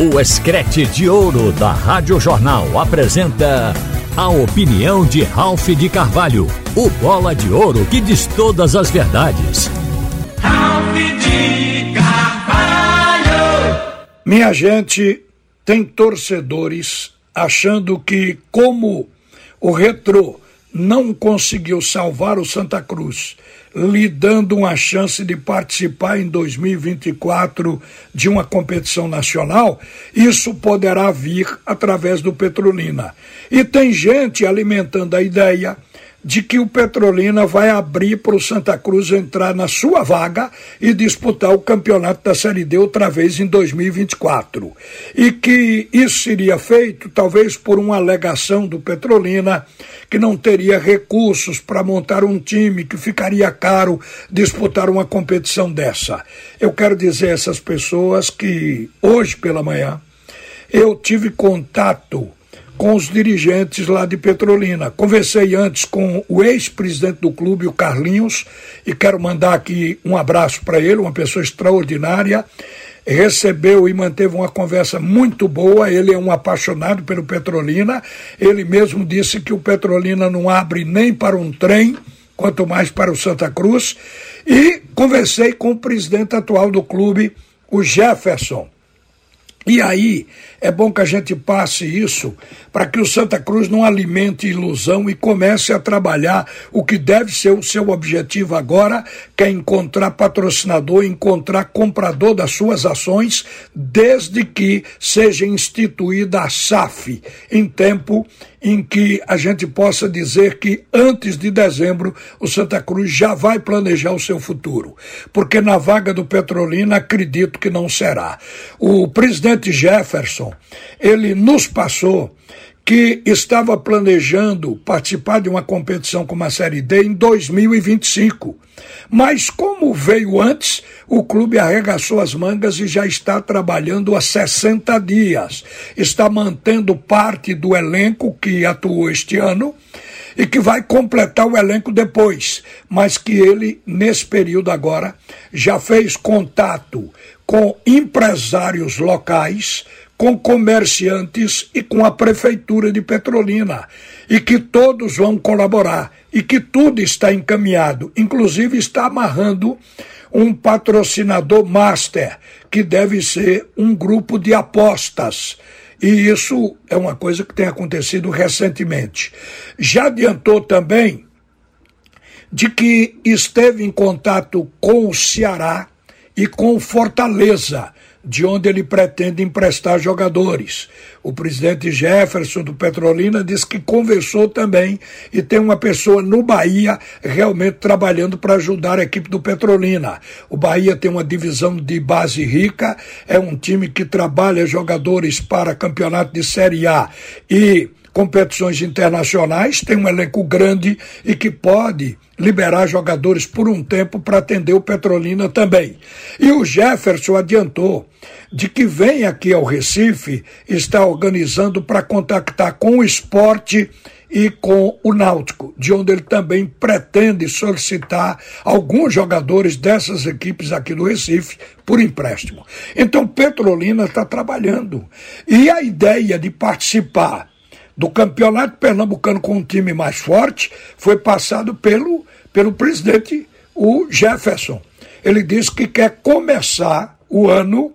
O Escrete de Ouro da Rádio Jornal apresenta a opinião de Ralph de Carvalho, o bola de ouro que diz todas as verdades. Ralph de Carvalho! Minha gente, tem torcedores achando que, como o Retro não conseguiu salvar o Santa Cruz, lhe dando uma chance de participar em 2024 de uma competição nacional, isso poderá vir através do Petrolina. E tem gente alimentando a ideia de que o Petrolina vai abrir para o Santa Cruz entrar na sua vaga e disputar o campeonato da Série D outra vez em 2024. E que isso seria feito talvez por uma alegação do Petrolina que não teria recursos para montar um time, que ficaria caro disputar uma competição dessa. Eu quero dizer a essas pessoas que hoje pela manhã eu tive contato com os dirigentes lá de Petrolina. Conversei antes com o ex-presidente do clube, o Carlinhos, e quero mandar aqui um abraço para ele, uma pessoa extraordinária. Recebeu e manteve uma conversa muito boa. Ele é um apaixonado pelo Petrolina. Ele mesmo disse que o Petrolina não abre nem para um trem, quanto mais para o Santa Cruz. E conversei com o presidente atual do clube, o Jefferson. E aí é bom que a gente passe isso para que o Santa Cruz não alimente ilusão e comece a trabalhar o que deve ser o seu objetivo agora, que é encontrar patrocinador, encontrar comprador das suas ações, desde que seja instituída a SAF em tempo em que a gente possa dizer que antes de dezembro o Santa Cruz já vai planejar o seu futuro. Porque na vaga do Petrolina acredito que não será. O presidente Jefferson, ele nos passou que estava planejando participar de uma competição como a Série D em 2025. Mas como veio antes, o clube arregaçou as mangas e já está trabalhando há 60 dias. Está mantendo parte do elenco que atuou este ano e que vai completar o elenco depois, mas que ele, nesse período agora, já fez contato com empresários locais, com comerciantes e com a prefeitura de Petrolina e que todos vão colaborar e que tudo está encaminhado, inclusive está amarrando um patrocinador master que deve ser um grupo de apostas. E isso é uma coisa que tem acontecido recentemente. Já adiantou também de que esteve em contato com o Ceará e com Fortaleza de onde ele pretende emprestar jogadores. O presidente Jefferson do Petrolina disse que conversou também e tem uma pessoa no Bahia realmente trabalhando para ajudar a equipe do Petrolina. O Bahia tem uma divisão de base rica, é um time que trabalha jogadores para campeonato de Série A e competições internacionais, tem um elenco grande e que pode liberar jogadores por um tempo para atender o Petrolina também. E o Jefferson adiantou de que vem aqui ao Recife, está organizando para contactar com o esporte e com o Náutico, de onde ele também pretende solicitar alguns jogadores dessas equipes aqui do Recife por empréstimo. Então Petrolina está trabalhando. E a ideia de participar do Campeonato Pernambucano com um time mais forte foi passado pelo, pelo presidente, o Jefferson. Ele disse que quer começar o ano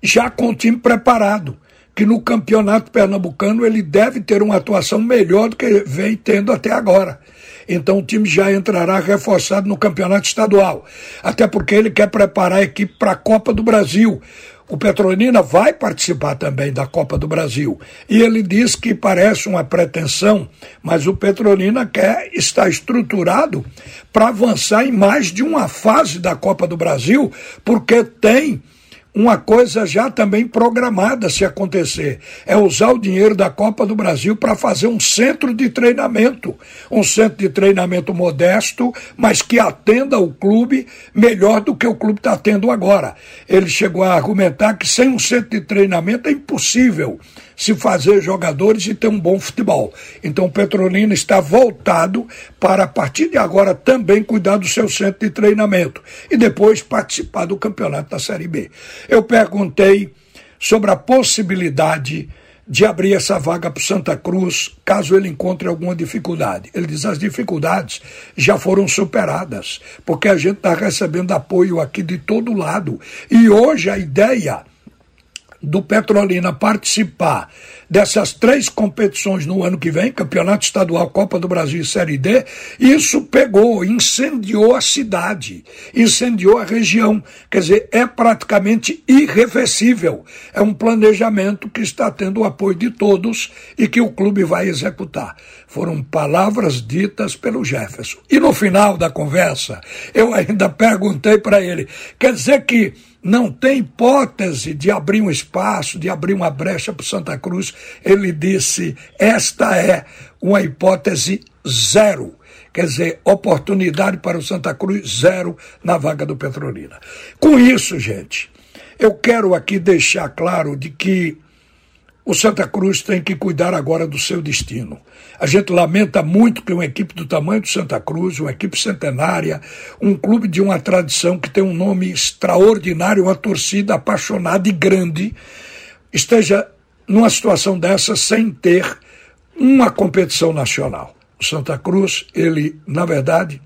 já com o time preparado, que no Campeonato Pernambucano ele deve ter uma atuação melhor do que vem tendo até agora. Então o time já entrará reforçado no Campeonato Estadual, até porque ele quer preparar a equipe para a Copa do Brasil. O Petrolina vai participar também da Copa do Brasil. E ele diz que parece uma pretensão, mas o Petrolina quer estar estruturado para avançar em mais de uma fase da Copa do Brasil, porque tem uma coisa já também programada se acontecer. É usar o dinheiro da Copa do Brasil para fazer um centro de treinamento. Um centro de treinamento modesto, mas que atenda o clube melhor do que o clube está tendo agora. Ele chegou a argumentar que sem um centro de treinamento é impossível se fazer jogadores e ter um bom futebol. Então o Petrolina está voltado para, a partir de agora, também cuidar do seu centro de treinamento e depois participar do campeonato da Série B. Eu perguntei sobre a possibilidade de abrir essa vaga para Santa Cruz, caso ele encontre alguma dificuldade. Ele diz: as dificuldades já foram superadas, porque a gente está recebendo apoio aqui de todo lado. E hoje a ideia do Petrolina participar dessas três competições no ano que vem, Campeonato Estadual, Copa do Brasil e Série D, isso pegou, incendiou a cidade, incendiou a região. Quer dizer, é praticamente irreversível. É um planejamento que está tendo o apoio de todos e que o clube vai executar. Foram palavras ditas pelo Jefferson. E no final da conversa, eu ainda perguntei para ele: quer dizer que não tem hipótese de abrir um espaço, de abrir uma brecha para Santa Cruz. Ele disse: esta é uma hipótese zero. Quer dizer, oportunidade para o Santa Cruz, zero na vaga do Petrolina. Com isso, gente, eu quero aqui deixar claro de que o Santa Cruz tem que cuidar agora do seu destino. A gente lamenta muito que uma equipe do tamanho do Santa Cruz, uma equipe centenária, um clube de uma tradição que tem um nome extraordinário, uma torcida apaixonada e grande, esteja numa situação dessa sem ter uma competição nacional. O Santa Cruz, ele, na verdade,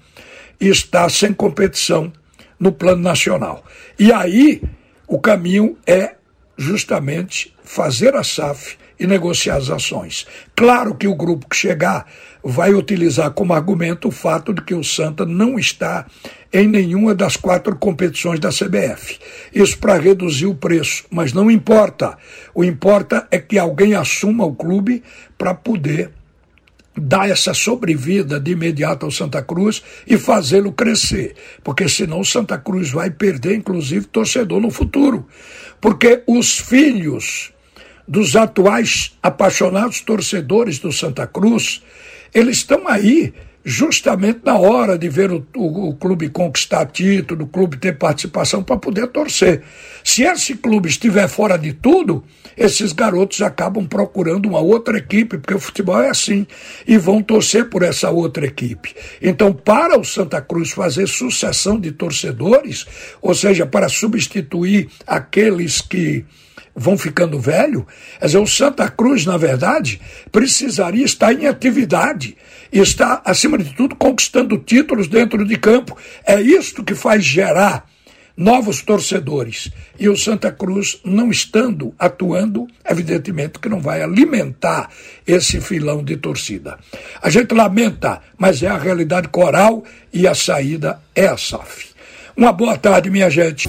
está sem competição no plano nacional. E aí o caminho é justamente fazer a SAF e negociar as ações. Claro que o grupo que chegar vai utilizar como argumento o fato de que o Santa não está em nenhuma das quatro competições da CBF. Isso para reduzir o preço, mas não importa. O importa é que alguém assuma o clube para poder dar essa sobrevida de imediato ao Santa Cruz e fazê-lo crescer, porque senão o Santa Cruz vai perder, inclusive, torcedor no futuro, porque os filhos dos atuais apaixonados torcedores do Santa Cruz, eles estão aí justamente na hora de ver o, o, o, clube conquistar título, o clube ter participação para poder torcer. Se esse clube estiver fora de tudo, esses garotos acabam procurando uma outra equipe, porque o futebol é assim, e vão torcer por essa outra equipe. Então, para o Santa Cruz fazer sucessão de torcedores, ou seja, para substituir aqueles que vão ficando velho, quer dizer, o Santa Cruz, na verdade, precisaria estar em atividade e está, acima de tudo, conquistando títulos dentro de campo. É isto que faz gerar novos torcedores. E o Santa Cruz, não estando atuando, evidentemente que não vai alimentar esse filão de torcida. A gente lamenta, mas é a realidade coral e a saída é a SAF. Uma boa tarde, minha gente.